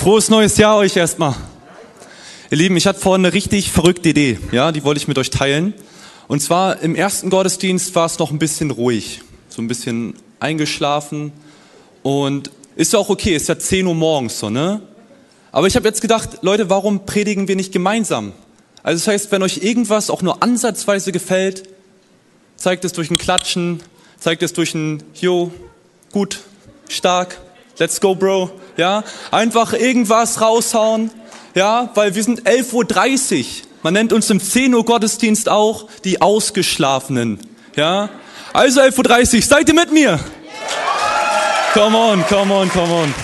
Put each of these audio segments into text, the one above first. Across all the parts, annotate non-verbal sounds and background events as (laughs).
Frohes neues Jahr euch erstmal. Ihr Lieben, ich hatte vorhin eine richtig verrückte Idee, ja, die wollte ich mit euch teilen. Und zwar im ersten Gottesdienst war es noch ein bisschen ruhig, so ein bisschen eingeschlafen und ist ja auch okay, ist ja 10 Uhr morgens so, ne? Aber ich habe jetzt gedacht, Leute, warum predigen wir nicht gemeinsam? Also das heißt, wenn euch irgendwas auch nur ansatzweise gefällt, zeigt es durch ein Klatschen, zeigt es durch ein Jo, gut, stark, let's go, Bro, ja? Einfach irgendwas raushauen, ja? Weil wir sind 11.30 Uhr. Man nennt uns im 10 Uhr Gottesdienst auch die Ausgeschlafenen, ja? Also 11.30 Uhr, seid ihr mit mir? Come on, come on, come on.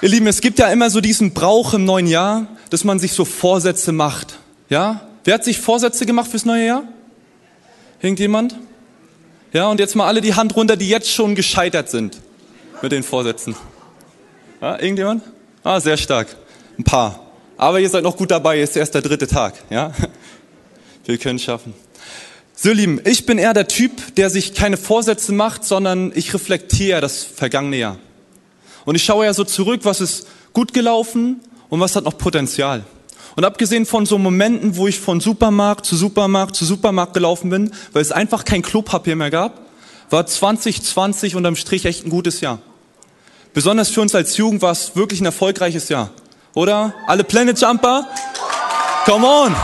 Ihr Lieben, es gibt ja immer so diesen Brauch im neuen Jahr, dass man sich so Vorsätze macht. Ja? Wer hat sich Vorsätze gemacht fürs neue Jahr? Irgendjemand? Ja, und jetzt mal alle die Hand runter, die jetzt schon gescheitert sind mit den Vorsätzen. Ja, irgendjemand? Ah, sehr stark. Ein paar. Aber ihr seid noch gut dabei, ist erst der dritte Tag. Ja? (laughs) Wir können schaffen. So, Lieben, ich bin eher der Typ, der sich keine Vorsätze macht, sondern ich reflektiere das vergangene Jahr. Und ich schaue ja so zurück, was ist gut gelaufen und was hat noch Potenzial. Und abgesehen von so Momenten, wo ich von Supermarkt zu Supermarkt zu Supermarkt gelaufen bin, weil es einfach kein Klopapier mehr gab, war 2020 unterm Strich echt ein gutes Jahr. Besonders für uns als Jugend war es wirklich ein erfolgreiches Jahr. Oder? Alle Planet Jumper? Come on!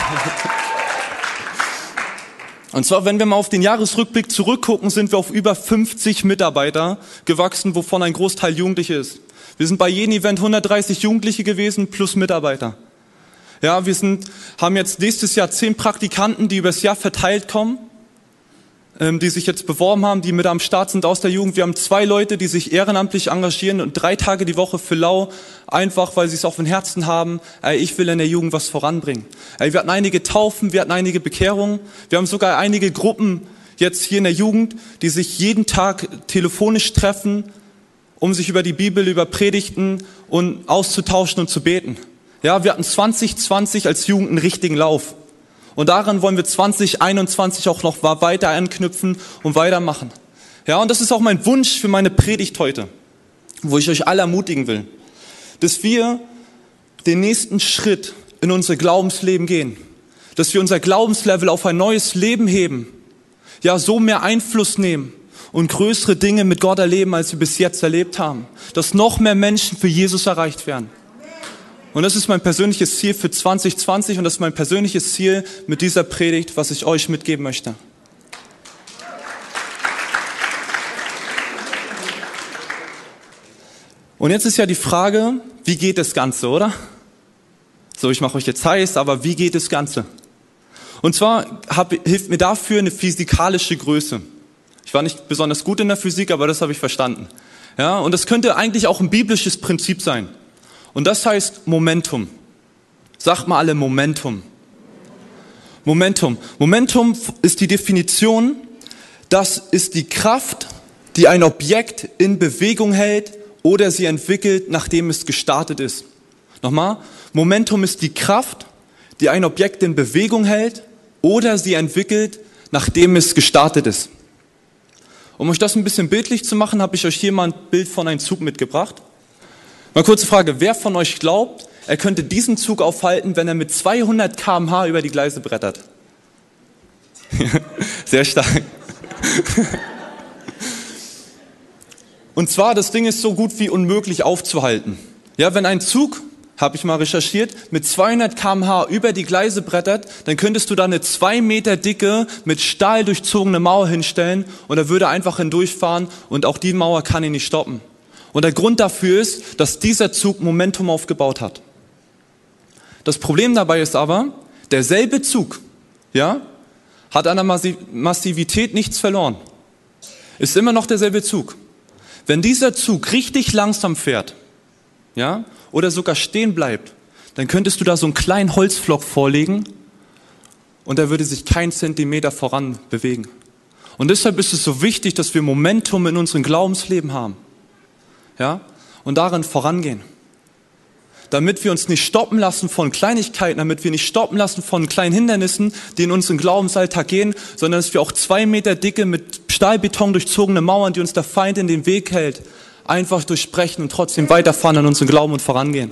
Und zwar, wenn wir mal auf den Jahresrückblick zurückgucken, sind wir auf über 50 Mitarbeiter gewachsen, wovon ein Großteil Jugendliche ist. Wir sind bei jedem Event 130 Jugendliche gewesen plus Mitarbeiter. Ja, wir sind, haben jetzt nächstes Jahr zehn Praktikanten, die übers Jahr verteilt kommen, die sich jetzt beworben haben, die mit am Start sind aus der Jugend. Wir haben zwei Leute, die sich ehrenamtlich engagieren und drei Tage die Woche für Lau, einfach weil sie es auf dem Herzen haben. Ey, ich will in der Jugend was voranbringen. Ey, wir hatten einige Taufen, wir hatten einige Bekehrungen, wir haben sogar einige Gruppen jetzt hier in der Jugend, die sich jeden Tag telefonisch treffen, um sich über die Bibel, über Predigten und auszutauschen und zu beten. Ja, wir hatten 2020 als Jugend einen richtigen Lauf. Und daran wollen wir 2021 auch noch weiter anknüpfen und weitermachen. Ja, und das ist auch mein Wunsch für meine Predigt heute, wo ich euch alle ermutigen will, dass wir den nächsten Schritt in unser Glaubensleben gehen, dass wir unser Glaubenslevel auf ein neues Leben heben, ja, so mehr Einfluss nehmen und größere Dinge mit Gott erleben, als wir bis jetzt erlebt haben, dass noch mehr Menschen für Jesus erreicht werden. Und das ist mein persönliches Ziel für 2020 und das ist mein persönliches Ziel mit dieser Predigt, was ich euch mitgeben möchte. Und jetzt ist ja die Frage, wie geht das Ganze, oder? So, ich mache euch jetzt heiß, aber wie geht das Ganze? Und zwar hab, hilft mir dafür eine physikalische Größe. Ich war nicht besonders gut in der Physik, aber das habe ich verstanden. Ja, und das könnte eigentlich auch ein biblisches Prinzip sein. Und das heißt Momentum. Sagt mal alle Momentum. Momentum. Momentum ist die Definition, das ist die Kraft, die ein Objekt in Bewegung hält oder sie entwickelt, nachdem es gestartet ist. Nochmal, Momentum ist die Kraft, die ein Objekt in Bewegung hält oder sie entwickelt, nachdem es gestartet ist. Um euch das ein bisschen bildlich zu machen, habe ich euch hier mal ein Bild von einem Zug mitgebracht. Mal kurze Frage, wer von euch glaubt, er könnte diesen Zug aufhalten, wenn er mit 200 kmh über die Gleise brettert? (laughs) Sehr stark. Und zwar, das Ding ist so gut wie unmöglich aufzuhalten. Ja, wenn ein Zug, habe ich mal recherchiert, mit 200 kmh über die Gleise brettert, dann könntest du da eine zwei Meter dicke, mit Stahl durchzogene Mauer hinstellen und er würde einfach hindurchfahren und auch die Mauer kann ihn nicht stoppen. Und der Grund dafür ist, dass dieser Zug Momentum aufgebaut hat. Das Problem dabei ist aber, derselbe Zug, ja, hat an der Massivität nichts verloren. Ist immer noch derselbe Zug. Wenn dieser Zug richtig langsam fährt, ja, oder sogar stehen bleibt, dann könntest du da so einen kleinen Holzflock vorlegen und er würde sich keinen Zentimeter voran bewegen. Und deshalb ist es so wichtig, dass wir Momentum in unserem Glaubensleben haben ja, und darin vorangehen. Damit wir uns nicht stoppen lassen von Kleinigkeiten, damit wir nicht stoppen lassen von kleinen Hindernissen, die in unseren Glaubensalltag gehen, sondern dass wir auch zwei Meter dicke, mit Stahlbeton durchzogene Mauern, die uns der Feind in den Weg hält, einfach durchbrechen und trotzdem weiterfahren an unseren Glauben und vorangehen.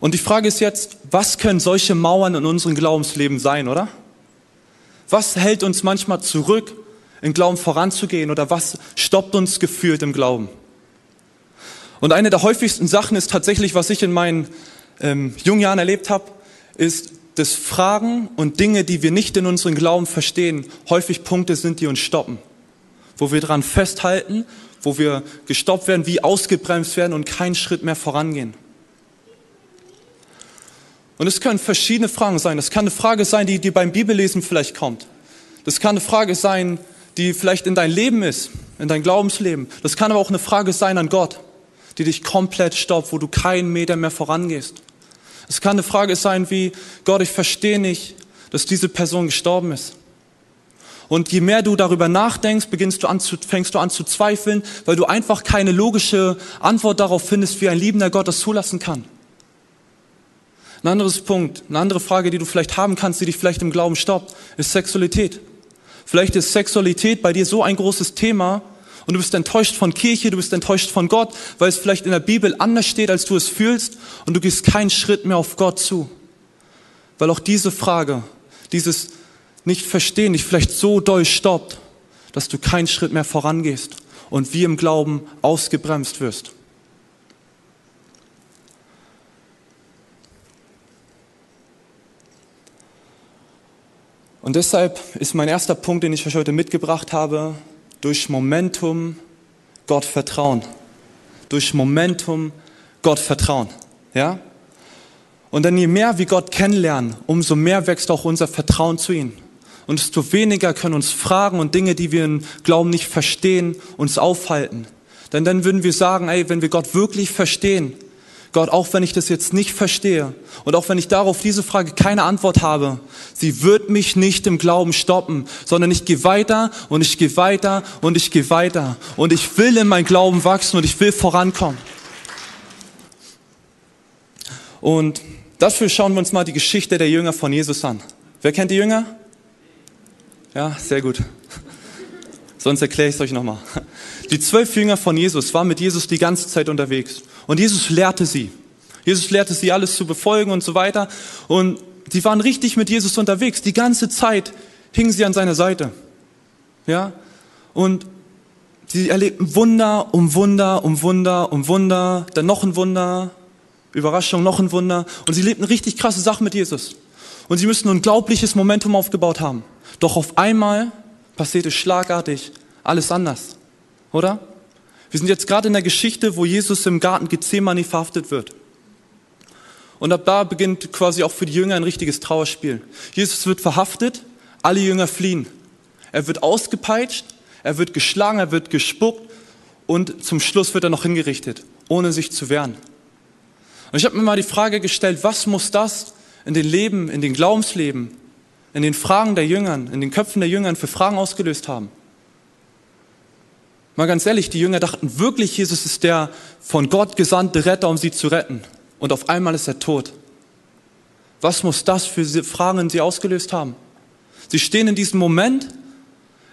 Und die Frage ist jetzt, was können solche Mauern in unserem Glaubensleben sein, oder? Was hält uns manchmal zurück, im Glauben voranzugehen oder was stoppt uns gefühlt im Glauben? Und eine der häufigsten Sachen ist tatsächlich, was ich in meinen ähm, jungen Jahren erlebt habe, ist, dass Fragen und Dinge, die wir nicht in unserem Glauben verstehen, häufig Punkte sind, die uns stoppen. Wo wir dran festhalten, wo wir gestoppt werden, wie ausgebremst werden und keinen Schritt mehr vorangehen. Und es können verschiedene Fragen sein. Das kann eine Frage sein, die, die beim Bibellesen vielleicht kommt. Das kann eine Frage sein, die vielleicht in dein Leben ist, in dein Glaubensleben. Das kann aber auch eine Frage sein an Gott, die dich komplett stoppt, wo du keinen Meter mehr vorangehst. Es kann eine Frage sein wie, Gott, ich verstehe nicht, dass diese Person gestorben ist. Und je mehr du darüber nachdenkst, beginnst du an zu, fängst du an zu zweifeln, weil du einfach keine logische Antwort darauf findest, wie ein liebender Gott das zulassen kann. Ein anderes Punkt, eine andere Frage, die du vielleicht haben kannst, die dich vielleicht im Glauben stoppt, ist Sexualität. Vielleicht ist Sexualität bei dir so ein großes Thema und du bist enttäuscht von Kirche, du bist enttäuscht von Gott, weil es vielleicht in der Bibel anders steht, als du es fühlst und du gehst keinen Schritt mehr auf Gott zu. Weil auch diese Frage, dieses Nicht-Verstehen dich vielleicht so doll stoppt, dass du keinen Schritt mehr vorangehst und wie im Glauben ausgebremst wirst. Und deshalb ist mein erster Punkt, den ich euch heute mitgebracht habe, durch Momentum Gott vertrauen. Durch Momentum Gott vertrauen. Ja? Und dann je mehr wir Gott kennenlernen, umso mehr wächst auch unser Vertrauen zu ihm. Und desto weniger können uns Fragen und Dinge, die wir im Glauben nicht verstehen, uns aufhalten. Denn dann würden wir sagen, ey, wenn wir Gott wirklich verstehen, Gott, auch wenn ich das jetzt nicht verstehe und auch wenn ich darauf diese Frage keine Antwort habe, sie wird mich nicht im Glauben stoppen, sondern ich gehe weiter und ich gehe weiter und ich gehe weiter und ich will in mein Glauben wachsen und ich will vorankommen. Und dafür schauen wir uns mal die Geschichte der Jünger von Jesus an. Wer kennt die Jünger? Ja, sehr gut. Sonst erkläre ich es euch nochmal. Die zwölf Jünger von Jesus waren mit Jesus die ganze Zeit unterwegs. Und Jesus lehrte sie. Jesus lehrte sie alles zu befolgen und so weiter. Und sie waren richtig mit Jesus unterwegs. Die ganze Zeit hingen sie an seiner Seite. Ja? Und sie erlebten Wunder um Wunder um Wunder um Wunder, dann noch ein Wunder, Überraschung, noch ein Wunder. Und sie lebten richtig krasse Sachen mit Jesus. Und sie müssten ein unglaubliches Momentum aufgebaut haben. Doch auf einmal passierte schlagartig alles anders. Oder? Wir sind jetzt gerade in der Geschichte, wo Jesus im Garten Gethsemane verhaftet wird. Und ab da beginnt quasi auch für die Jünger ein richtiges Trauerspiel. Jesus wird verhaftet, alle Jünger fliehen. Er wird ausgepeitscht, er wird geschlagen, er wird gespuckt und zum Schluss wird er noch hingerichtet, ohne sich zu wehren. Und ich habe mir mal die Frage gestellt, was muss das in den Leben, in den Glaubensleben, in den Fragen der Jüngern, in den Köpfen der Jüngern für Fragen ausgelöst haben? Mal ganz ehrlich, die Jünger dachten wirklich, Jesus ist der von Gott gesandte Retter, um sie zu retten. Und auf einmal ist er tot. Was muss das für Fragen in sie ausgelöst haben? Sie stehen in diesem Moment,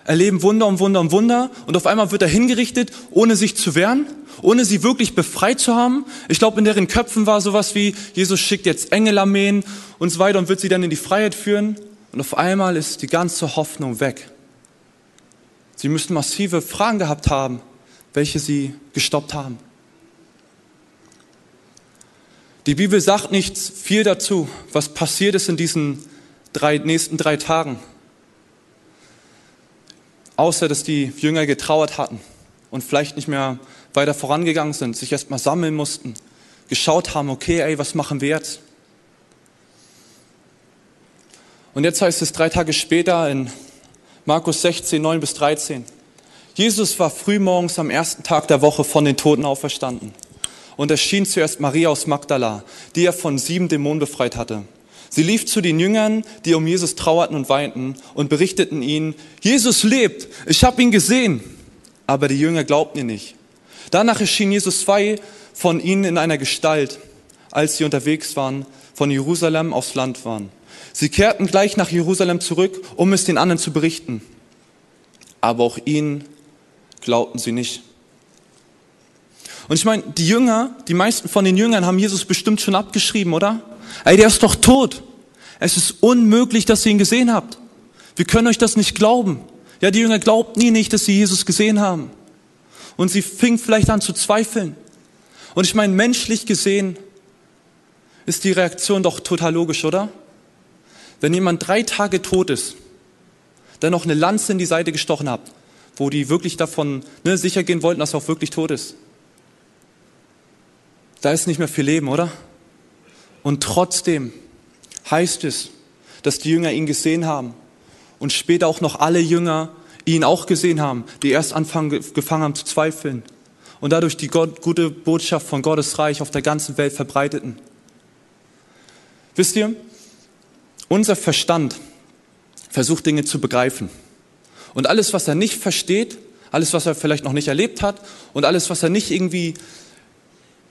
erleben Wunder um Wunder um Wunder und auf einmal wird er hingerichtet, ohne sich zu wehren, ohne sie wirklich befreit zu haben. Ich glaube, in deren Köpfen war sowas wie, Jesus schickt jetzt Engelarmeen und so weiter und wird sie dann in die Freiheit führen. Und auf einmal ist die ganze Hoffnung weg. Sie müssten massive Fragen gehabt haben, welche sie gestoppt haben. Die Bibel sagt nichts viel dazu, was passiert ist in diesen drei, nächsten drei Tagen. Außer, dass die Jünger getrauert hatten und vielleicht nicht mehr weiter vorangegangen sind, sich erstmal sammeln mussten, geschaut haben, okay, ey, was machen wir jetzt? Und jetzt heißt es drei Tage später in Markus 16, 9 bis 13. Jesus war frühmorgens am ersten Tag der Woche von den Toten auferstanden und erschien zuerst Maria aus Magdala, die er von sieben Dämonen befreit hatte. Sie lief zu den Jüngern, die um Jesus trauerten und weinten und berichteten ihnen, Jesus lebt, ich habe ihn gesehen. Aber die Jünger glaubten ihr nicht. Danach erschien Jesus zwei von ihnen in einer Gestalt, als sie unterwegs waren, von Jerusalem aufs Land waren. Sie kehrten gleich nach Jerusalem zurück, um es den anderen zu berichten. Aber auch ihnen glaubten sie nicht. Und ich meine, die Jünger, die meisten von den Jüngern haben Jesus bestimmt schon abgeschrieben, oder? Ey, der ist doch tot. Es ist unmöglich, dass ihr ihn gesehen habt. Wir können euch das nicht glauben. Ja, die Jünger glaubten nie nicht, dass sie Jesus gesehen haben. Und sie fingen vielleicht an zu zweifeln. Und ich meine, menschlich gesehen ist die Reaktion doch total logisch, oder? Wenn jemand drei Tage tot ist, dann noch eine Lanze in die Seite gestochen habt, wo die wirklich davon ne, sicher gehen wollten, dass er auch wirklich tot ist. Da ist nicht mehr viel Leben, oder? Und trotzdem heißt es, dass die Jünger ihn gesehen haben und später auch noch alle Jünger ihn auch gesehen haben, die erst anfangen, gefangen haben zu zweifeln und dadurch die Gott, gute Botschaft von Gottes Reich auf der ganzen Welt verbreiteten. Wisst ihr, unser Verstand versucht Dinge zu begreifen. Und alles, was er nicht versteht, alles, was er vielleicht noch nicht erlebt hat und alles, was er nicht irgendwie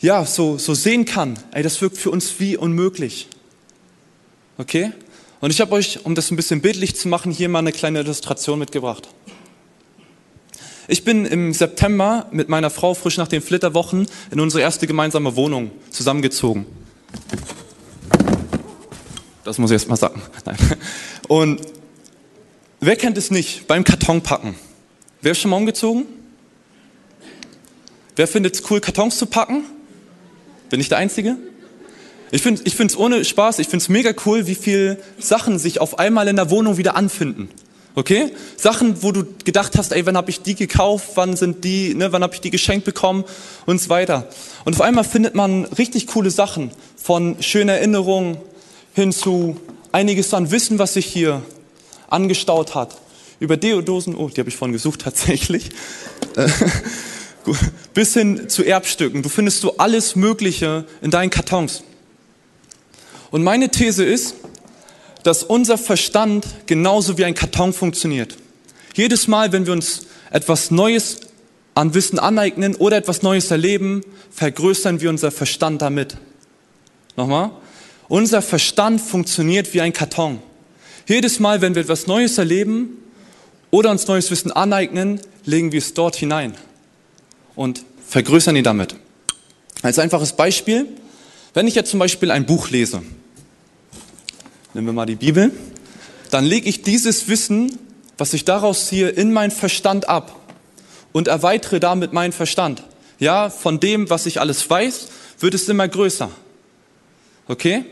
ja, so, so sehen kann, ey, das wirkt für uns wie unmöglich. Okay? Und ich habe euch, um das ein bisschen bildlich zu machen, hier mal eine kleine Illustration mitgebracht. Ich bin im September mit meiner Frau frisch nach den Flitterwochen in unsere erste gemeinsame Wohnung zusammengezogen. Das muss ich erst mal sagen. Nein. Und wer kennt es nicht beim Kartonpacken? Wer ist schon mal umgezogen? Wer findet es cool, Kartons zu packen? Bin ich der Einzige? Ich finde es ohne Spaß, ich finde es mega cool, wie viele Sachen sich auf einmal in der Wohnung wieder anfinden. Okay? Sachen, wo du gedacht hast, ey, wann habe ich die gekauft, wann sind die, ne, wann habe ich die geschenkt bekommen und so weiter. Und auf einmal findet man richtig coole Sachen, von schönen Erinnerungen hin zu einiges an Wissen, was sich hier angestaut hat. Über Deodosen, oh, die habe ich vorhin gesucht (laughs) tatsächlich. bis hin zu Erbstücken. Du findest so alles Mögliche in deinen Kartons. Und meine These ist, dass unser Verstand genauso wie ein Karton funktioniert. Jedes Mal, wenn wir uns etwas Neues an Wissen aneignen oder etwas Neues erleben, vergrößern wir unser Verstand damit. Nochmal. Unser Verstand funktioniert wie ein Karton. Jedes Mal, wenn wir etwas Neues erleben oder uns neues Wissen aneignen, legen wir es dort hinein und vergrößern ihn damit. Als einfaches Beispiel, wenn ich jetzt zum Beispiel ein Buch lese, nehmen wir mal die Bibel, dann lege ich dieses Wissen, was ich daraus ziehe, in meinen Verstand ab und erweitere damit meinen Verstand. Ja, von dem, was ich alles weiß, wird es immer größer. Okay?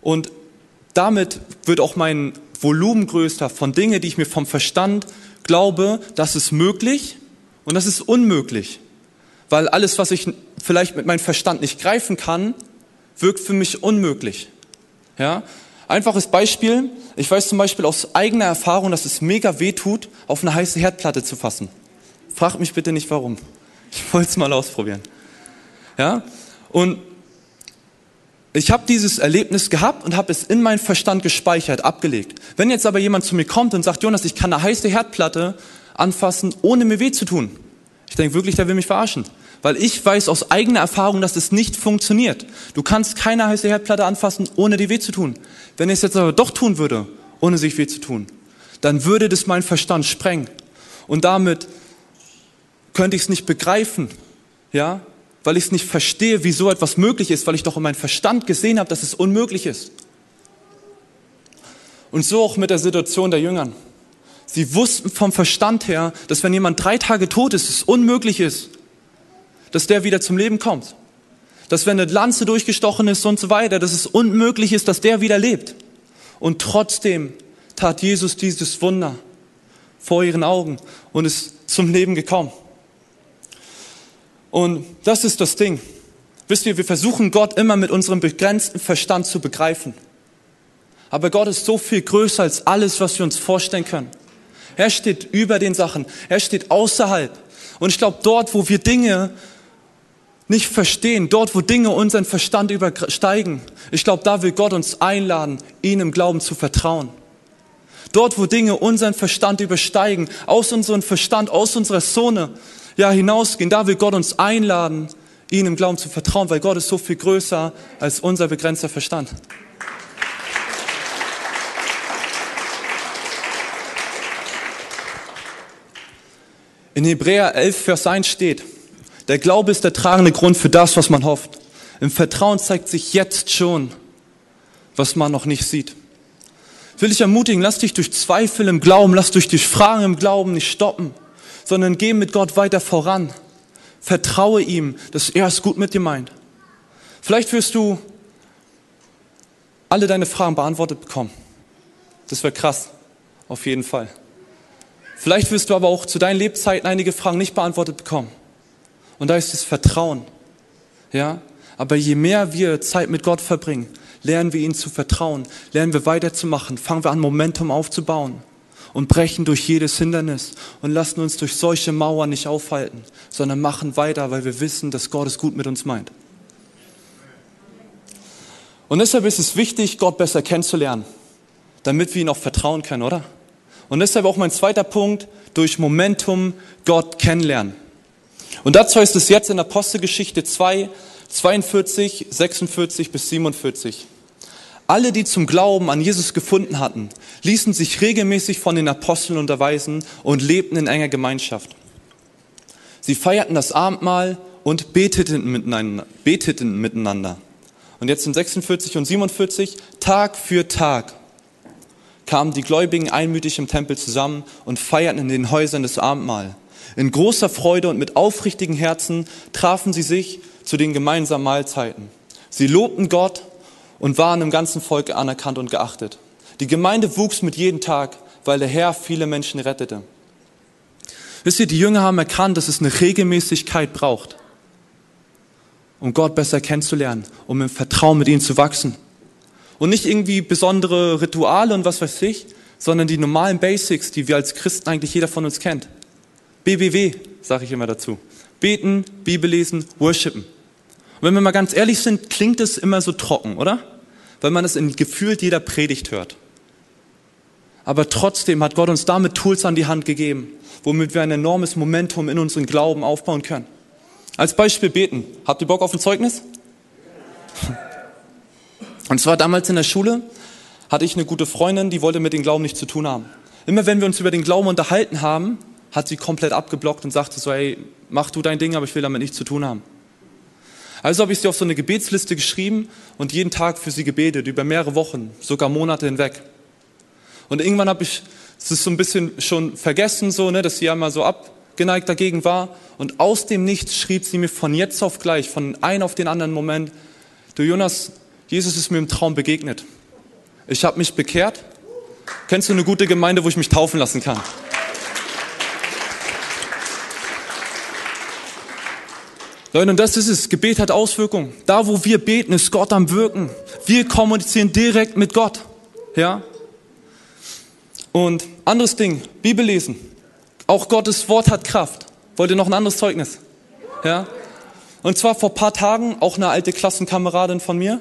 Und damit wird auch mein Volumen größer von Dingen, die ich mir vom Verstand glaube, das ist möglich und das ist unmöglich, weil alles, was ich vielleicht mit meinem Verstand nicht greifen kann, wirkt für mich unmöglich. Ja? Einfaches Beispiel. Ich weiß zum Beispiel aus eigener Erfahrung, dass es mega weh tut, auf eine heiße Herdplatte zu fassen. Fragt mich bitte nicht warum. Ich wollte es mal ausprobieren. Ja? Und ich habe dieses Erlebnis gehabt und habe es in meinen Verstand gespeichert, abgelegt. Wenn jetzt aber jemand zu mir kommt und sagt, Jonas, ich kann eine heiße Herdplatte anfassen, ohne mir weh zu tun. Ich denke wirklich, der will mich verarschen. Weil ich weiß aus eigener Erfahrung, dass es nicht funktioniert. Du kannst keine heiße Herdplatte anfassen, ohne dir weh zu tun. Wenn ich es jetzt aber doch tun würde, ohne sich weh zu tun, dann würde das meinen Verstand sprengen. Und damit könnte ich es nicht begreifen, ja, weil ich es nicht verstehe, wie so etwas möglich ist, weil ich doch in meinem Verstand gesehen habe, dass es unmöglich ist. Und so auch mit der Situation der Jüngern. Sie wussten vom Verstand her, dass wenn jemand drei Tage tot ist, es unmöglich ist, dass der wieder zum Leben kommt. Dass wenn eine Lanze durchgestochen ist und so weiter, dass es unmöglich ist, dass der wieder lebt. Und trotzdem tat Jesus dieses Wunder vor ihren Augen und ist zum Leben gekommen. Und das ist das Ding. Wisst ihr, wir versuchen Gott immer mit unserem begrenzten Verstand zu begreifen. Aber Gott ist so viel größer als alles, was wir uns vorstellen können. Er steht über den Sachen. Er steht außerhalb. Und ich glaube, dort, wo wir Dinge nicht verstehen, dort, wo Dinge unseren Verstand übersteigen, ich glaube, da will Gott uns einladen, ihm im Glauben zu vertrauen. Dort, wo Dinge unseren Verstand übersteigen, aus unserem Verstand, aus unserer Zone, ja, hinausgehen. Da will Gott uns einladen, ihm im Glauben zu vertrauen, weil Gott ist so viel größer als unser begrenzter Verstand. In Hebräer 11, Vers 1 steht, der Glaube ist der tragende Grund für das, was man hofft. Im Vertrauen zeigt sich jetzt schon, was man noch nicht sieht. Ich will dich ermutigen, lass dich durch Zweifel im Glauben, lass dich durch Fragen im Glauben nicht stoppen sondern geh mit Gott weiter voran. Vertraue ihm, dass er es gut mit dir meint. Vielleicht wirst du alle deine Fragen beantwortet bekommen. Das wäre krass, auf jeden Fall. Vielleicht wirst du aber auch zu deinen Lebzeiten einige Fragen nicht beantwortet bekommen. Und da ist das Vertrauen. Ja? Aber je mehr wir Zeit mit Gott verbringen, lernen wir ihn zu vertrauen, lernen wir weiterzumachen, fangen wir an, Momentum aufzubauen und brechen durch jedes Hindernis und lassen uns durch solche Mauern nicht aufhalten, sondern machen weiter, weil wir wissen, dass Gott es gut mit uns meint. Und deshalb ist es wichtig, Gott besser kennenzulernen, damit wir ihn auch vertrauen können, oder? Und deshalb auch mein zweiter Punkt, durch Momentum Gott kennenlernen. Und dazu heißt es jetzt in Apostelgeschichte 2, 42, 46 bis 47. Alle, die zum Glauben an Jesus gefunden hatten, ließen sich regelmäßig von den Aposteln unterweisen und lebten in enger Gemeinschaft. Sie feierten das Abendmahl und beteten miteinander. Beteten miteinander. Und jetzt in 46 und 47, Tag für Tag kamen die Gläubigen einmütig im Tempel zusammen und feierten in den Häusern das Abendmahl. In großer Freude und mit aufrichtigen Herzen trafen sie sich zu den gemeinsamen Mahlzeiten. Sie lobten Gott und waren im ganzen Volk anerkannt und geachtet. Die Gemeinde wuchs mit jedem Tag, weil der Herr viele Menschen rettete. Wisst ihr, die Jünger haben erkannt, dass es eine Regelmäßigkeit braucht, um Gott besser kennenzulernen, um im Vertrauen mit ihm zu wachsen. Und nicht irgendwie besondere Rituale und was weiß ich, sondern die normalen Basics, die wir als Christen eigentlich jeder von uns kennt. BBW, sage ich immer dazu. Beten, Bibel lesen, worshipen. Und wenn wir mal ganz ehrlich sind, klingt es immer so trocken, oder? Weil man es in gefühlt jeder Predigt hört. Aber trotzdem hat Gott uns damit Tools an die Hand gegeben, womit wir ein enormes Momentum in unseren Glauben aufbauen können. Als Beispiel beten. Habt ihr Bock auf ein Zeugnis? (laughs) Und zwar damals in der Schule hatte ich eine gute Freundin, die wollte mit dem Glauben nichts zu tun haben. Immer wenn wir uns über den Glauben unterhalten haben, hat sie komplett abgeblockt und sagte so, hey, mach du dein Ding, aber ich will damit nichts zu tun haben. Also habe ich sie auf so eine Gebetsliste geschrieben und jeden Tag für sie gebetet, über mehrere Wochen, sogar Monate hinweg. Und irgendwann habe ich es so ein bisschen schon vergessen, so, ne, dass sie einmal so abgeneigt dagegen war. Und aus dem Nichts schrieb sie mir von jetzt auf gleich, von einem auf den anderen Moment, du Jonas, Jesus ist mir im Traum begegnet. Ich habe mich bekehrt. Kennst du eine gute Gemeinde, wo ich mich taufen lassen kann? Leute, und das ist es. Gebet hat Auswirkungen. Da, wo wir beten, ist Gott am Wirken. Wir kommunizieren direkt mit Gott. Ja? Und anderes Ding, Bibel lesen. Auch Gottes Wort hat Kraft. Wollt ihr noch ein anderes Zeugnis? Ja? Und zwar vor paar Tagen, auch eine alte Klassenkameradin von mir,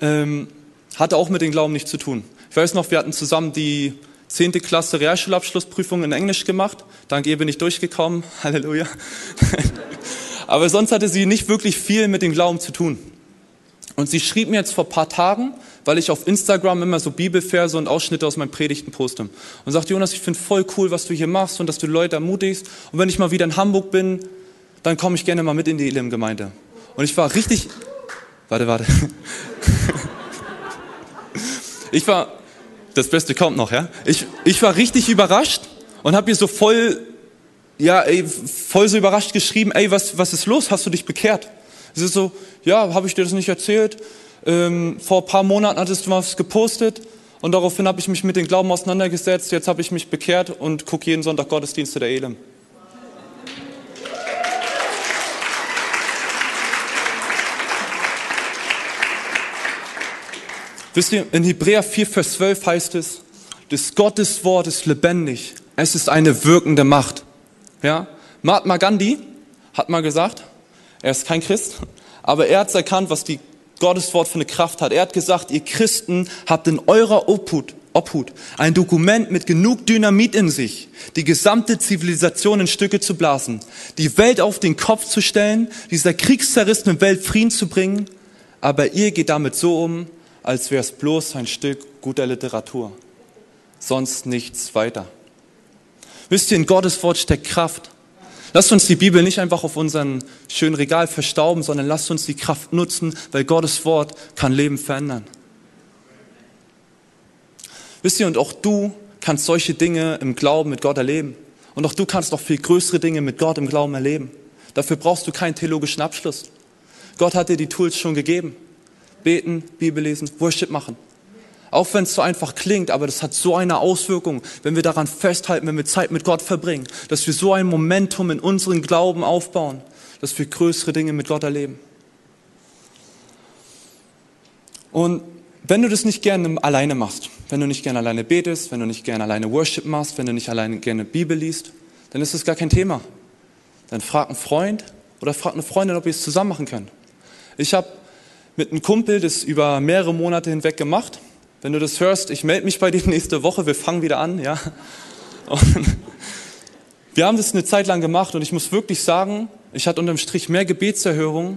ähm, hatte auch mit dem Glauben nichts zu tun. Ich weiß noch, wir hatten zusammen die 10. Klasse Realschulabschlussprüfung in Englisch gemacht. Dank ihr bin ich durchgekommen. (laughs) Halleluja. Aber sonst hatte sie nicht wirklich viel mit dem Glauben zu tun. Und sie schrieb mir jetzt vor paar Tagen, weil ich auf Instagram immer so Bibelverse und Ausschnitte aus meinen Predigten poste. Und sagt, Jonas, ich finde voll cool, was du hier machst und dass du Leute ermutigst. Und wenn ich mal wieder in Hamburg bin, dann komme ich gerne mal mit in die Elim-Gemeinde. Und ich war richtig, warte, warte. (laughs) Ich war, das Beste kommt noch, ja. Ich, ich war richtig überrascht und habe ihr so voll ja, ey, voll so überrascht geschrieben, ey, was, was ist los? Hast du dich bekehrt? Sie ist so, ja, habe ich dir das nicht erzählt? Ähm, vor ein paar Monaten hattest du was gepostet und daraufhin habe ich mich mit dem Glauben auseinandergesetzt. Jetzt habe ich mich bekehrt und gucke jeden Sonntag Gottesdienste der Elim. Wisst ihr, in Hebräer 4, Vers 12 heißt es, das Gottes Wort ist lebendig. Es ist eine wirkende Macht. Ja? Mahatma Gandhi hat mal gesagt, er ist kein Christ, aber er hat erkannt, was die Gotteswort für eine Kraft hat. Er hat gesagt, ihr Christen habt in eurer Obhut, Obhut ein Dokument mit genug Dynamit in sich, die gesamte Zivilisation in Stücke zu blasen, die Welt auf den Kopf zu stellen, dieser kriegszerrissenen Welt Frieden zu bringen, aber ihr geht damit so um, als wäre es bloß ein Stück guter Literatur, sonst nichts weiter. Wisst ihr, in Gottes Wort steckt Kraft. Lasst uns die Bibel nicht einfach auf unseren schönen Regal verstauben, sondern lasst uns die Kraft nutzen, weil Gottes Wort kann Leben verändern. Wisst ihr, und auch du kannst solche Dinge im Glauben mit Gott erleben. Und auch du kannst noch viel größere Dinge mit Gott im Glauben erleben. Dafür brauchst du keinen theologischen Abschluss. Gott hat dir die Tools schon gegeben. Beten, Bibel lesen, Worship machen. Auch wenn es so einfach klingt, aber das hat so eine Auswirkung, wenn wir daran festhalten, wenn wir Zeit mit Gott verbringen, dass wir so ein Momentum in unseren Glauben aufbauen, dass wir größere Dinge mit Gott erleben. Und wenn du das nicht gerne alleine machst, wenn du nicht gerne alleine betest, wenn du nicht gerne alleine Worship machst, wenn du nicht alleine gerne Bibel liest, dann ist das gar kein Thema. Dann frag einen Freund oder frag eine Freundin, ob ihr es zusammen machen könnt. Ich habe mit einem Kumpel das über mehrere Monate hinweg gemacht wenn du das hörst, ich melde mich bei dir nächste Woche, wir fangen wieder an, ja. Und (laughs) wir haben das eine Zeit lang gemacht und ich muss wirklich sagen, ich hatte unterm Strich mehr Gebetserhörungen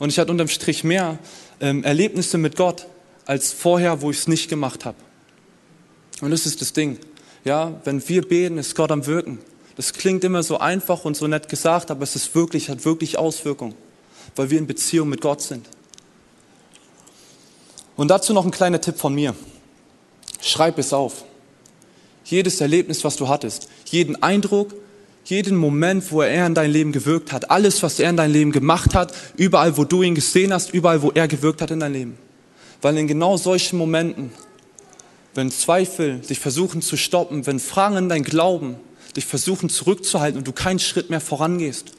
und ich hatte unterm Strich mehr ähm, Erlebnisse mit Gott als vorher, wo ich es nicht gemacht habe. Und das ist das Ding. Ja, wenn wir beten, ist Gott am Wirken. Das klingt immer so einfach und so nett gesagt, aber es ist wirklich, hat wirklich Auswirkungen, weil wir in Beziehung mit Gott sind. Und dazu noch ein kleiner Tipp von mir. Schreib es auf. Jedes Erlebnis, was du hattest, jeden Eindruck, jeden Moment, wo er in dein Leben gewirkt hat, alles, was er in dein Leben gemacht hat, überall, wo du ihn gesehen hast, überall, wo er gewirkt hat in dein Leben. Weil in genau solchen Momenten, wenn Zweifel dich versuchen zu stoppen, wenn Fragen in dein Glauben dich versuchen zurückzuhalten und du keinen Schritt mehr vorangehst,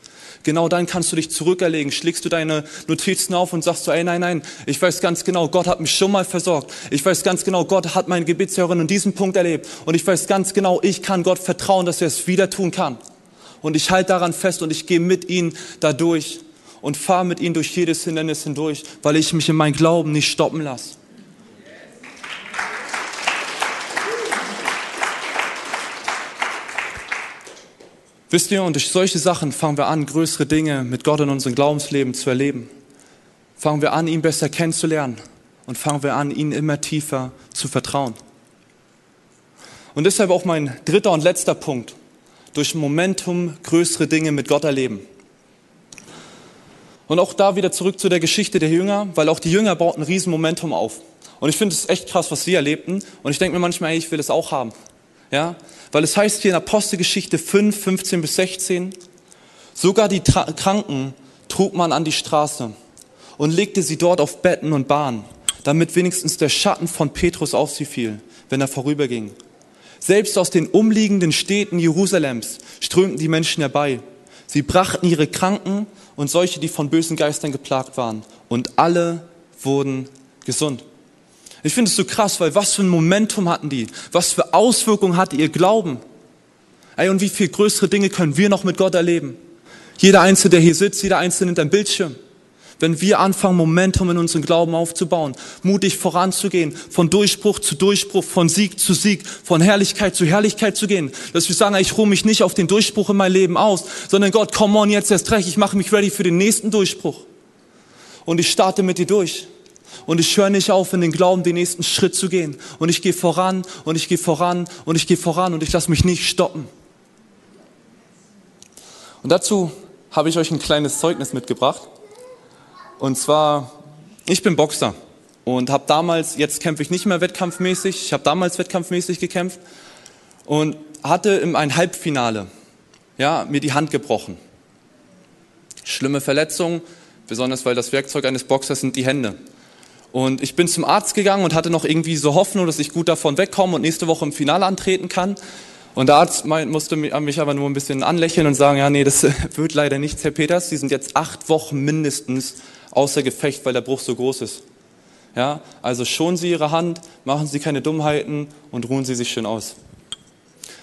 Genau dann kannst du dich zurückerlegen, schlägst du deine Notizen auf und sagst so, ey, nein, nein, ich weiß ganz genau, Gott hat mich schon mal versorgt. Ich weiß ganz genau, Gott hat meine Gebetshörerin in diesem Punkt erlebt. Und ich weiß ganz genau, ich kann Gott vertrauen, dass er es wieder tun kann. Und ich halte daran fest und ich gehe mit ihm dadurch und fahre mit ihm durch jedes Hindernis hindurch, weil ich mich in meinem Glauben nicht stoppen lasse. Wisst ihr, und durch solche Sachen fangen wir an, größere Dinge mit Gott in unserem Glaubensleben zu erleben. Fangen wir an, ihn besser kennenzulernen und fangen wir an, ihn immer tiefer zu vertrauen. Und deshalb auch mein dritter und letzter Punkt. Durch Momentum größere Dinge mit Gott erleben. Und auch da wieder zurück zu der Geschichte der Jünger, weil auch die Jünger bauten ein Riesenmomentum auf. Und ich finde es echt krass, was sie erlebten. Und ich denke mir manchmal, ey, ich will es auch haben. Ja? Weil es heißt hier in Apostelgeschichte 5, 15 bis 16, sogar die Tra Kranken trug man an die Straße und legte sie dort auf Betten und Bahnen, damit wenigstens der Schatten von Petrus auf sie fiel, wenn er vorüberging. Selbst aus den umliegenden Städten Jerusalems strömten die Menschen herbei. Sie brachten ihre Kranken und solche, die von bösen Geistern geplagt waren, und alle wurden gesund. Ich finde es so krass, weil was für ein Momentum hatten die? Was für Auswirkungen hatte ihr Glauben? Ey, und wie viel größere Dinge können wir noch mit Gott erleben? Jeder Einzelne, der hier sitzt, jeder Einzelne hinter dem Bildschirm. Wenn wir anfangen, Momentum in unseren Glauben aufzubauen, mutig voranzugehen, von Durchbruch zu Durchbruch, von Sieg zu Sieg, von Herrlichkeit zu Herrlichkeit zu gehen, dass wir sagen, ich ruhe mich nicht auf den Durchbruch in mein Leben aus, sondern Gott, come on, jetzt erst recht, ich mache mich ready für den nächsten Durchbruch. Und ich starte mit dir durch. Und ich höre nicht auf, in den Glauben den nächsten Schritt zu gehen. Und ich gehe voran und ich gehe voran und ich gehe voran und ich lasse mich nicht stoppen. Und dazu habe ich euch ein kleines Zeugnis mitgebracht. Und zwar, ich bin Boxer und habe damals, jetzt kämpfe ich nicht mehr wettkampfmäßig, ich habe damals wettkampfmäßig gekämpft und hatte im ein Halbfinale ja, mir die Hand gebrochen. Schlimme Verletzung, besonders weil das Werkzeug eines Boxers sind die Hände. Und ich bin zum Arzt gegangen und hatte noch irgendwie so Hoffnung, dass ich gut davon wegkomme und nächste Woche im Finale antreten kann. Und der Arzt musste mich aber nur ein bisschen anlächeln und sagen, ja, nee, das (laughs) wird leider nichts, Herr Peters. Sie sind jetzt acht Wochen mindestens außer Gefecht, weil der Bruch so groß ist. Ja, also schonen Sie Ihre Hand, machen Sie keine Dummheiten und ruhen Sie sich schön aus.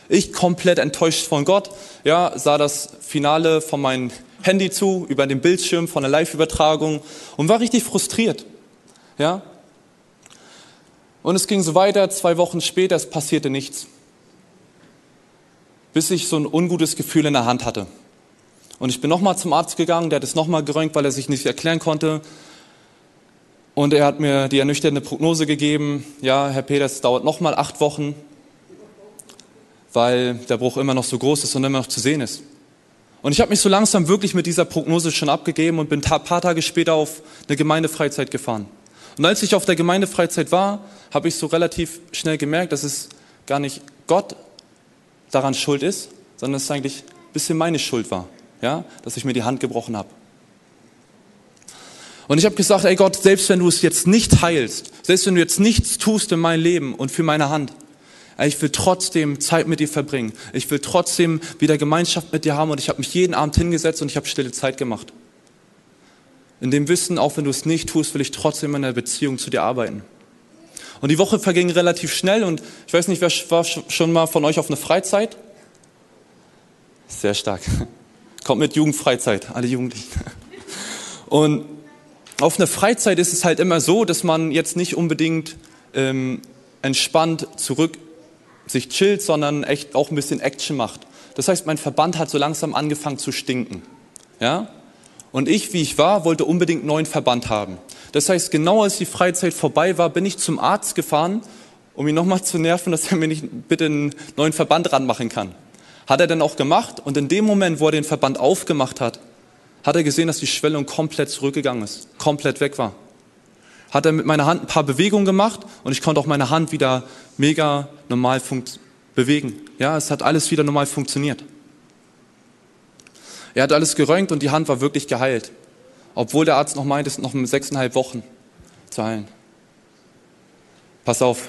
Ich komplett enttäuscht von Gott, ja, sah das Finale von meinem Handy zu, über den Bildschirm von der Live-Übertragung und war richtig frustriert. Ja? Und es ging so weiter, zwei Wochen später, es passierte nichts. Bis ich so ein ungutes Gefühl in der Hand hatte. Und ich bin nochmal zum Arzt gegangen, der hat es nochmal gerönt, weil er sich nicht erklären konnte. Und er hat mir die ernüchternde Prognose gegeben, ja, Herr Peters, es dauert nochmal acht Wochen, weil der Bruch immer noch so groß ist und immer noch zu sehen ist. Und ich habe mich so langsam wirklich mit dieser Prognose schon abgegeben und bin ein paar Tage später auf eine Gemeindefreizeit gefahren. Und als ich auf der Gemeindefreizeit war, habe ich so relativ schnell gemerkt, dass es gar nicht Gott daran schuld ist, sondern dass es eigentlich ein bisschen meine Schuld war, ja, dass ich mir die Hand gebrochen habe. Und ich habe gesagt, ey Gott, selbst wenn du es jetzt nicht heilst, selbst wenn du jetzt nichts tust in mein Leben und für meine Hand, ich will trotzdem Zeit mit dir verbringen. Ich will trotzdem wieder Gemeinschaft mit dir haben und ich habe mich jeden Abend hingesetzt und ich habe stille Zeit gemacht. In dem Wissen, auch wenn du es nicht tust, will ich trotzdem in der Beziehung zu dir arbeiten. Und die Woche verging relativ schnell und ich weiß nicht, wer war schon mal von euch auf eine Freizeit? Sehr stark. (laughs) Kommt mit Jugendfreizeit, alle Jugendlichen. (laughs) Und auf einer Freizeit ist es halt immer so, dass man jetzt nicht unbedingt ähm, entspannt zurück sich chillt, sondern echt auch ein bisschen Action macht. Das heißt, mein Verband hat so langsam angefangen zu stinken. Ja? Und ich, wie ich war, wollte unbedingt einen neuen Verband haben. Das heißt, genau als die Freizeit vorbei war, bin ich zum Arzt gefahren, um ihn nochmal zu nerven, dass er mir nicht bitte einen neuen Verband ranmachen kann. Hat er dann auch gemacht und in dem Moment, wo er den Verband aufgemacht hat, hat er gesehen, dass die Schwellung komplett zurückgegangen ist, komplett weg war. Hat er mit meiner Hand ein paar Bewegungen gemacht und ich konnte auch meine Hand wieder mega normal bewegen. Ja, es hat alles wieder normal funktioniert. Er hat alles geröntgt und die Hand war wirklich geheilt. Obwohl der Arzt noch meint, es sind noch sechseinhalb Wochen zu heilen. Pass auf.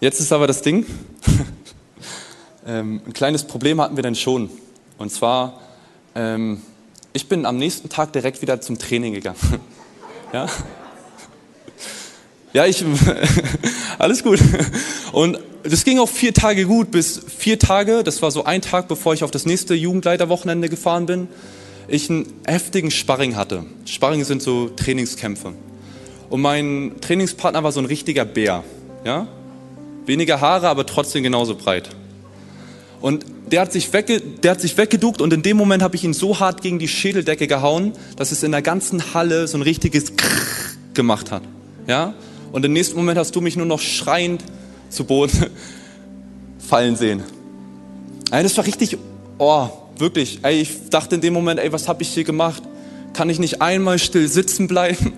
Jetzt ist aber das Ding, (laughs) ähm, ein kleines Problem hatten wir dann schon. Und zwar, ähm, ich bin am nächsten Tag direkt wieder zum Training gegangen. (laughs) ja? Ja, ich, (laughs) alles gut. Und das ging auch vier Tage gut, bis vier Tage, das war so ein Tag, bevor ich auf das nächste Jugendleiterwochenende gefahren bin, ich einen heftigen Sparring hatte. Sparring sind so Trainingskämpfe. Und mein Trainingspartner war so ein richtiger Bär. Ja? Weniger Haare, aber trotzdem genauso breit. Und der hat, sich wegge der hat sich weggeduckt und in dem Moment habe ich ihn so hart gegen die Schädeldecke gehauen, dass es in der ganzen Halle so ein richtiges Krrr gemacht hat. Ja? Und im nächsten Moment hast du mich nur noch schreiend zu Boden (laughs) fallen sehen. Ey, das war richtig, oh, wirklich. Ey, ich dachte in dem Moment, ey, was habe ich hier gemacht? Kann ich nicht einmal still sitzen bleiben?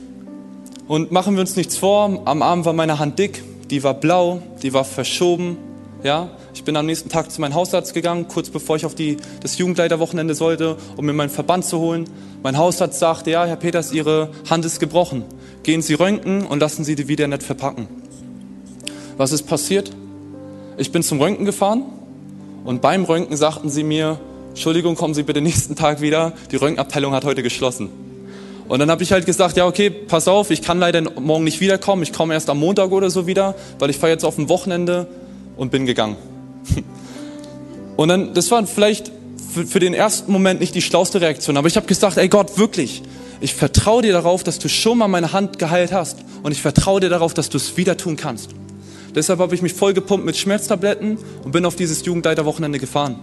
(laughs) Und machen wir uns nichts vor, am Abend war meine Hand dick, die war blau, die war verschoben, ja. Ich bin am nächsten Tag zu meinem Hausarzt gegangen, kurz bevor ich auf die, das Jugendleiterwochenende sollte, um mir meinen Verband zu holen. Mein Hausarzt sagte, ja, Herr Peters, Ihre Hand ist gebrochen gehen Sie röntgen und lassen Sie die wieder nicht verpacken. Was ist passiert? Ich bin zum Röntgen gefahren und beim Röntgen sagten sie mir, Entschuldigung, kommen Sie bitte nächsten Tag wieder, die Röntgenabteilung hat heute geschlossen. Und dann habe ich halt gesagt, ja okay, pass auf, ich kann leider morgen nicht wiederkommen, ich komme erst am Montag oder so wieder, weil ich fahre jetzt auf ein Wochenende und bin gegangen. (laughs) Und dann, das war vielleicht für, für den ersten Moment nicht die schlauste Reaktion, aber ich habe gesagt, ey Gott, wirklich, ich vertraue dir darauf, dass du schon mal meine Hand geheilt hast. Und ich vertraue dir darauf, dass du es wieder tun kannst. Deshalb habe ich mich vollgepumpt mit Schmerztabletten und bin auf dieses Jugendleiterwochenende gefahren.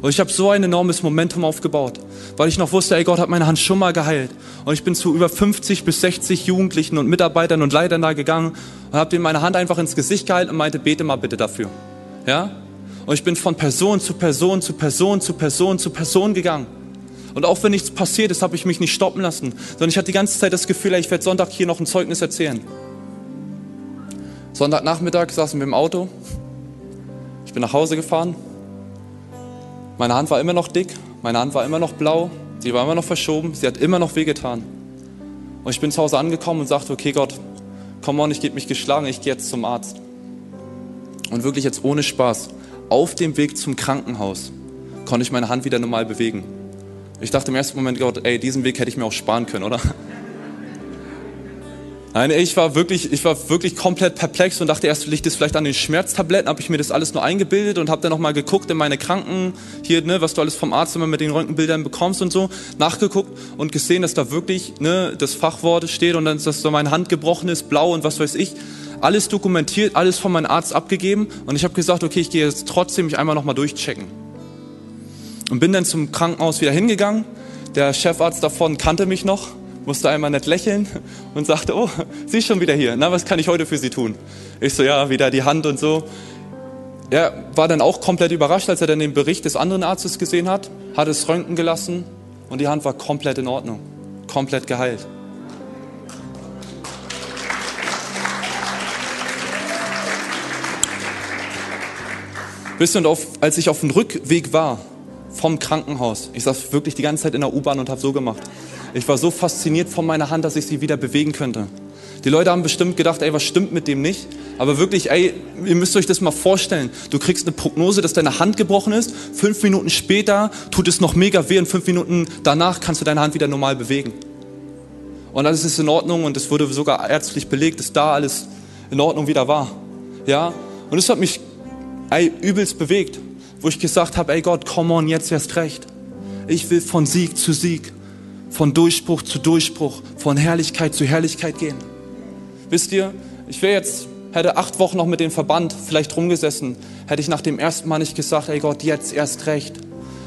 Und ich habe so ein enormes Momentum aufgebaut, weil ich noch wusste, ey, Gott hat meine Hand schon mal geheilt. Und ich bin zu über 50 bis 60 Jugendlichen und Mitarbeitern und Leitern da gegangen und habe denen meine Hand einfach ins Gesicht gehalten und meinte, bete mal bitte dafür. Ja? Und ich bin von Person zu Person zu Person zu Person zu Person gegangen. Und auch wenn nichts passiert ist, habe ich mich nicht stoppen lassen, sondern ich hatte die ganze Zeit das Gefühl, ich werde Sonntag hier noch ein Zeugnis erzählen. Sonntagnachmittag saßen wir im Auto. Ich bin nach Hause gefahren. Meine Hand war immer noch dick, meine Hand war immer noch blau, sie war immer noch verschoben, sie hat immer noch wehgetan. Und ich bin zu Hause angekommen und sagte, okay Gott, komm on, ich gebe mich geschlagen, ich gehe jetzt zum Arzt. Und wirklich jetzt ohne Spaß, auf dem Weg zum Krankenhaus konnte ich meine Hand wieder normal bewegen. Ich dachte im ersten Moment, Gott, ey, diesen Weg hätte ich mir auch sparen können, oder? Nein, ich war wirklich, ich war wirklich komplett perplex und dachte erst, liegt es vielleicht an den Schmerztabletten, habe ich mir das alles nur eingebildet und habe dann nochmal geguckt in meine Kranken, hier, ne, was du alles vom Arzt immer mit den Röntgenbildern bekommst und so, nachgeguckt und gesehen, dass da wirklich, ne, das Fachwort steht und dann, dass da meine Hand gebrochen ist, blau und was weiß ich. Alles dokumentiert, alles von meinem Arzt abgegeben und ich habe gesagt, okay, ich gehe jetzt trotzdem mich einmal nochmal durchchecken. Und bin dann zum Krankenhaus wieder hingegangen. Der Chefarzt davon kannte mich noch, musste einmal nett lächeln und sagte, oh, sie ist schon wieder hier. Na, was kann ich heute für Sie tun? Ich so, ja, wieder die Hand und so. Er war dann auch komplett überrascht, als er dann den Bericht des anderen Arztes gesehen hat, hat es röntgen gelassen und die Hand war komplett in Ordnung, komplett geheilt. Wisst ihr, und auf, als ich auf dem Rückweg war vom Krankenhaus, ich saß wirklich die ganze Zeit in der U-Bahn und habe so gemacht. Ich war so fasziniert von meiner Hand, dass ich sie wieder bewegen könnte. Die Leute haben bestimmt gedacht, ey, was stimmt mit dem nicht? Aber wirklich, ey, ihr müsst euch das mal vorstellen. Du kriegst eine Prognose, dass deine Hand gebrochen ist. Fünf Minuten später tut es noch mega weh und fünf Minuten danach kannst du deine Hand wieder normal bewegen. Und alles ist in Ordnung und es wurde sogar ärztlich belegt, dass da alles in Ordnung wieder war. Ja? Und es hat mich ey, übelst bewegt, wo ich gesagt habe, ey Gott, come on, jetzt erst recht. Ich will von Sieg zu Sieg, von Durchbruch zu Durchbruch, von Herrlichkeit zu Herrlichkeit gehen. Wisst ihr, ich wäre jetzt, hätte acht Wochen noch mit dem Verband vielleicht rumgesessen, hätte ich nach dem ersten Mal nicht gesagt, ey Gott, jetzt erst recht.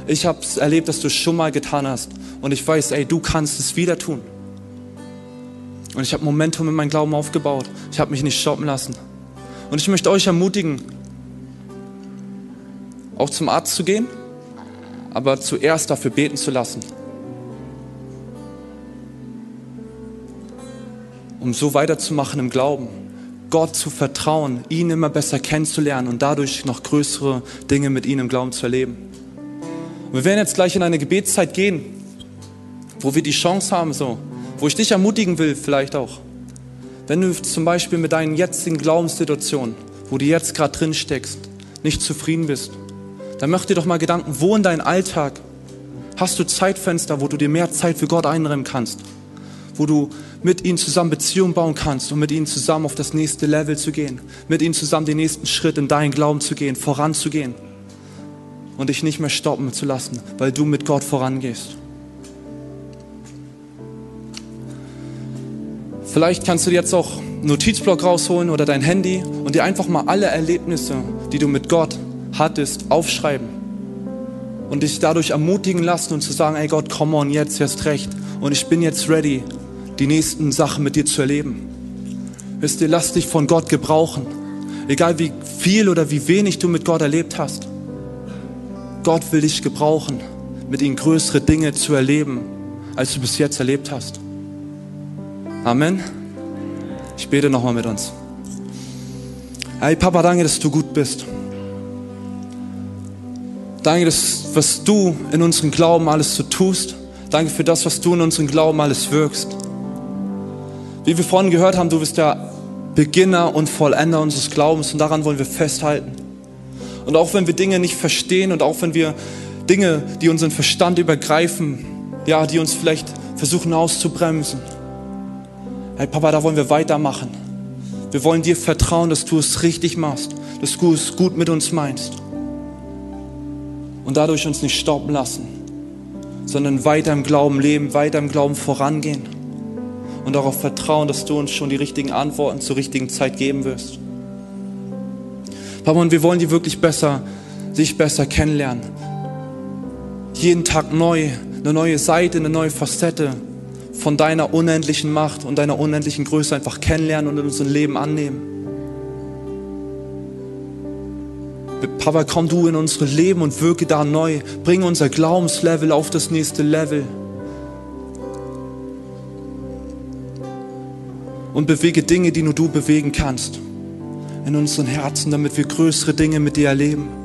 Ich habe erlebt, dass du es schon mal getan hast und ich weiß, ey, du kannst es wieder tun. Und ich habe Momentum in meinem Glauben aufgebaut. Ich habe mich nicht stoppen lassen. Und ich möchte euch ermutigen, auch zum Arzt zu gehen, aber zuerst dafür beten zu lassen. Um so weiterzumachen im Glauben, Gott zu vertrauen, ihn immer besser kennenzulernen und dadurch noch größere Dinge mit ihm im Glauben zu erleben. Und wir werden jetzt gleich in eine Gebetszeit gehen, wo wir die Chance haben, so, wo ich dich ermutigen will, vielleicht auch. Wenn du zum Beispiel mit deinen jetzigen Glaubenssituationen, wo du jetzt gerade drin steckst, nicht zufrieden bist, dann mach dir doch mal Gedanken, wo in deinem Alltag hast du Zeitfenster, wo du dir mehr Zeit für Gott einräumen kannst, wo du mit ihnen zusammen Beziehungen bauen kannst und mit ihnen zusammen auf das nächste Level zu gehen, mit ihnen zusammen den nächsten Schritt in deinen Glauben zu gehen, voranzugehen und dich nicht mehr stoppen zu lassen, weil du mit Gott vorangehst. Vielleicht kannst du jetzt auch einen Notizblock rausholen oder dein Handy und dir einfach mal alle Erlebnisse, die du mit Gott hattest, aufschreiben und dich dadurch ermutigen lassen und zu sagen, ey Gott, come on, jetzt erst recht und ich bin jetzt ready, die nächsten Sachen mit dir zu erleben. Wisst ihr, lass dich von Gott gebrauchen, egal wie viel oder wie wenig du mit Gott erlebt hast. Gott will dich gebrauchen, mit ihm größere Dinge zu erleben, als du bis jetzt erlebt hast. Amen. Ich bete nochmal mit uns. Hey Papa, danke, dass du gut bist. Danke, dass, was du in unserem Glauben alles so tust. Danke für das, was du in unserem Glauben alles wirkst. Wie wir vorhin gehört haben, du bist der Beginner und Vollender unseres Glaubens und daran wollen wir festhalten. Und auch wenn wir Dinge nicht verstehen und auch wenn wir Dinge, die unseren Verstand übergreifen, ja, die uns vielleicht versuchen auszubremsen. Hey Papa, da wollen wir weitermachen. Wir wollen dir vertrauen, dass du es richtig machst, dass du es gut mit uns meinst und dadurch uns nicht stoppen lassen, sondern weiter im Glauben leben, weiter im Glauben vorangehen und darauf vertrauen, dass du uns schon die richtigen Antworten zur richtigen Zeit geben wirst. Papa, und wir wollen die wirklich besser, sich besser kennenlernen. Jeden Tag neu, eine neue Seite, eine neue Facette von deiner unendlichen Macht und deiner unendlichen Größe einfach kennenlernen und in unserem Leben annehmen. Papa, komm du in unsere Leben und wirke da neu. Bring unser Glaubenslevel auf das nächste Level. Und bewege Dinge, die nur du bewegen kannst. In unseren Herzen, damit wir größere Dinge mit dir erleben.